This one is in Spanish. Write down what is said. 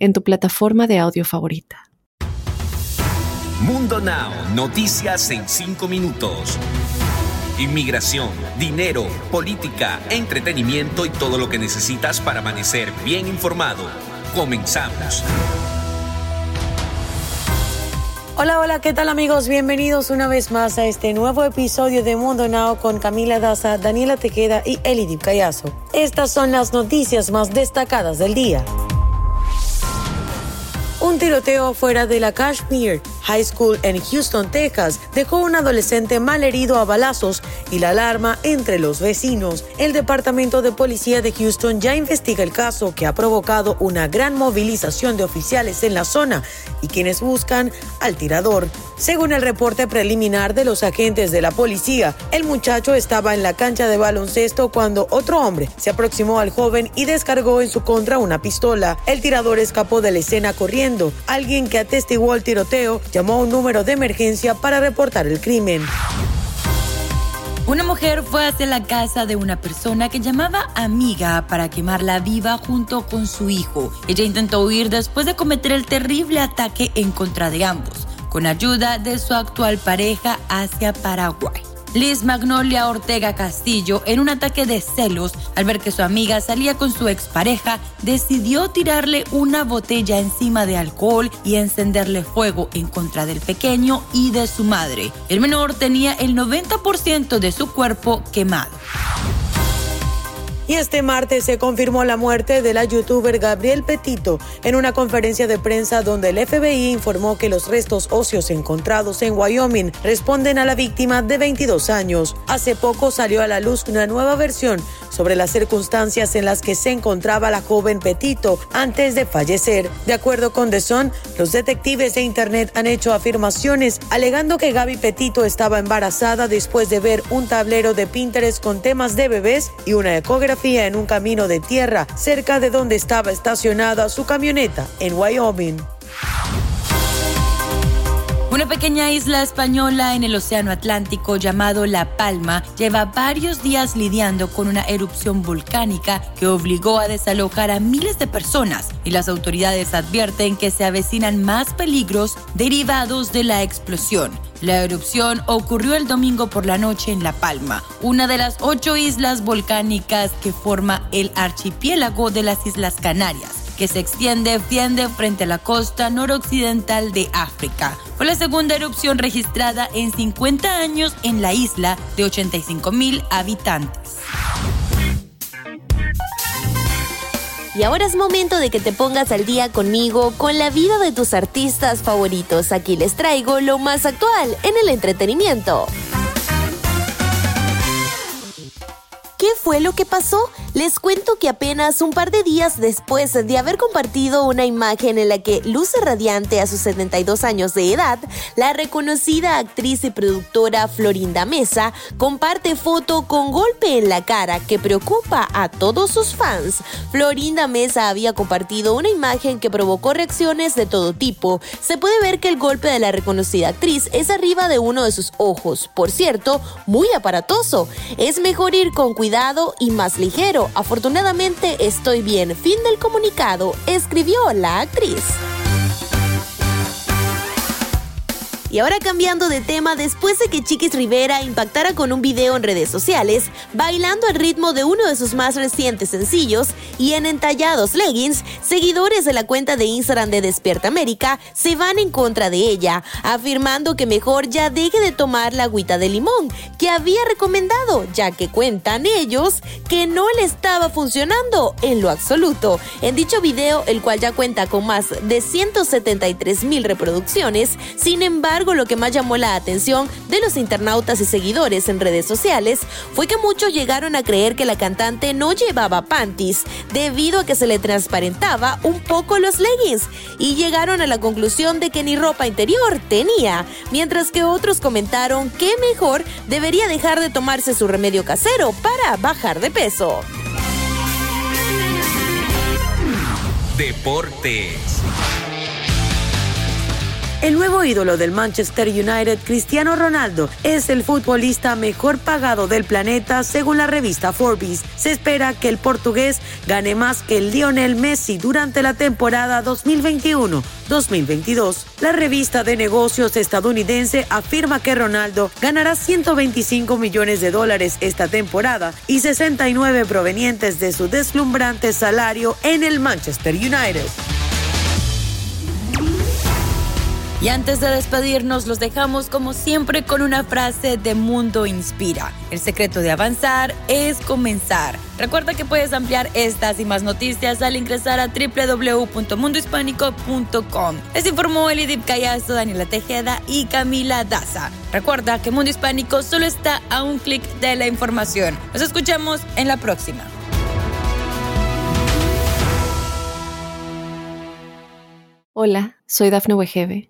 en tu plataforma de audio favorita. Mundo Now, noticias en 5 minutos. Inmigración, dinero, política, entretenimiento y todo lo que necesitas para amanecer bien informado. Comenzamos. Hola, hola, ¿qué tal amigos? Bienvenidos una vez más a este nuevo episodio de Mundo Now con Camila Daza, Daniela Tequeda y Elidip Callazo. Estas son las noticias más destacadas del día. Un tiroteo fuera de la Kashmir High School en Houston, Texas, dejó un adolescente mal herido a balazos y la alarma entre los vecinos. El Departamento de Policía de Houston ya investiga el caso que ha provocado una gran movilización de oficiales en la zona y quienes buscan al tirador. Según el reporte preliminar de los agentes de la policía, el muchacho estaba en la cancha de baloncesto cuando otro hombre se aproximó al joven y descargó en su contra una pistola. El tirador escapó de la escena corriendo. Alguien que atestiguó el tiroteo llamó un número de emergencia para reportar el crimen. Una mujer fue hacia la casa de una persona que llamaba amiga para quemarla viva junto con su hijo. Ella intentó huir después de cometer el terrible ataque en contra de ambos, con ayuda de su actual pareja hacia Paraguay. Liz Magnolia Ortega Castillo, en un ataque de celos, al ver que su amiga salía con su expareja, decidió tirarle una botella encima de alcohol y encenderle fuego en contra del pequeño y de su madre. El menor tenía el 90% de su cuerpo quemado. Y este martes se confirmó la muerte de la youtuber Gabriel Petito en una conferencia de prensa donde el FBI informó que los restos óseos encontrados en Wyoming responden a la víctima de 22 años. Hace poco salió a la luz una nueva versión sobre las circunstancias en las que se encontraba la joven Petito antes de fallecer. De acuerdo con The Sun, los detectives de Internet han hecho afirmaciones alegando que Gaby Petito estaba embarazada después de ver un tablero de Pinterest con temas de bebés y una ecografía en un camino de tierra cerca de donde estaba estacionada su camioneta en Wyoming. Una pequeña isla española en el Océano Atlántico llamado La Palma lleva varios días lidiando con una erupción volcánica que obligó a desalojar a miles de personas y las autoridades advierten que se avecinan más peligros derivados de la explosión. La erupción ocurrió el domingo por la noche en La Palma, una de las ocho islas volcánicas que forma el archipiélago de las Islas Canarias que se extiende, frente a la costa noroccidental de África. Fue la segunda erupción registrada en 50 años en la isla de 85 mil habitantes. Y ahora es momento de que te pongas al día conmigo con la vida de tus artistas favoritos. Aquí les traigo lo más actual en el entretenimiento. ¿Qué fue lo que pasó? Les cuento que apenas un par de días después de haber compartido una imagen en la que luce radiante a sus 72 años de edad, la reconocida actriz y productora Florinda Mesa comparte foto con golpe en la cara que preocupa a todos sus fans. Florinda Mesa había compartido una imagen que provocó reacciones de todo tipo. Se puede ver que el golpe de la reconocida actriz es arriba de uno de sus ojos, por cierto, muy aparatoso. Es mejor ir con cuidado y más ligero. Afortunadamente estoy bien. Fin del comunicado, escribió la actriz. Y ahora cambiando de tema, después de que Chiquis Rivera impactara con un video en redes sociales, bailando al ritmo de uno de sus más recientes sencillos y en entallados leggings, seguidores de la cuenta de Instagram de Despierta América se van en contra de ella, afirmando que mejor ya deje de tomar la agüita de limón que había recomendado, ya que cuentan ellos que no le estaba funcionando en lo absoluto. En dicho video, el cual ya cuenta con más de 173 mil reproducciones, sin embargo, lo que más llamó la atención de los internautas y seguidores en redes sociales fue que muchos llegaron a creer que la cantante no llevaba panties debido a que se le transparentaba un poco los leggings y llegaron a la conclusión de que ni ropa interior tenía, mientras que otros comentaron que mejor debería dejar de tomarse su remedio casero para bajar de peso. Deportes. El nuevo ídolo del Manchester United, Cristiano Ronaldo, es el futbolista mejor pagado del planeta según la revista Forbes. Se espera que el portugués gane más que Lionel Messi durante la temporada 2021-2022. La revista de negocios estadounidense afirma que Ronaldo ganará 125 millones de dólares esta temporada y 69 provenientes de su deslumbrante salario en el Manchester United. Y antes de despedirnos, los dejamos como siempre con una frase de Mundo Inspira. El secreto de avanzar es comenzar. Recuerda que puedes ampliar estas y más noticias al ingresar a www.mundohispánico.com. Les informó Elidip Callazo, Daniela Tejeda y Camila Daza. Recuerda que Mundo Hispánico solo está a un clic de la información. Nos escuchamos en la próxima. Hola, soy Dafne Wegebe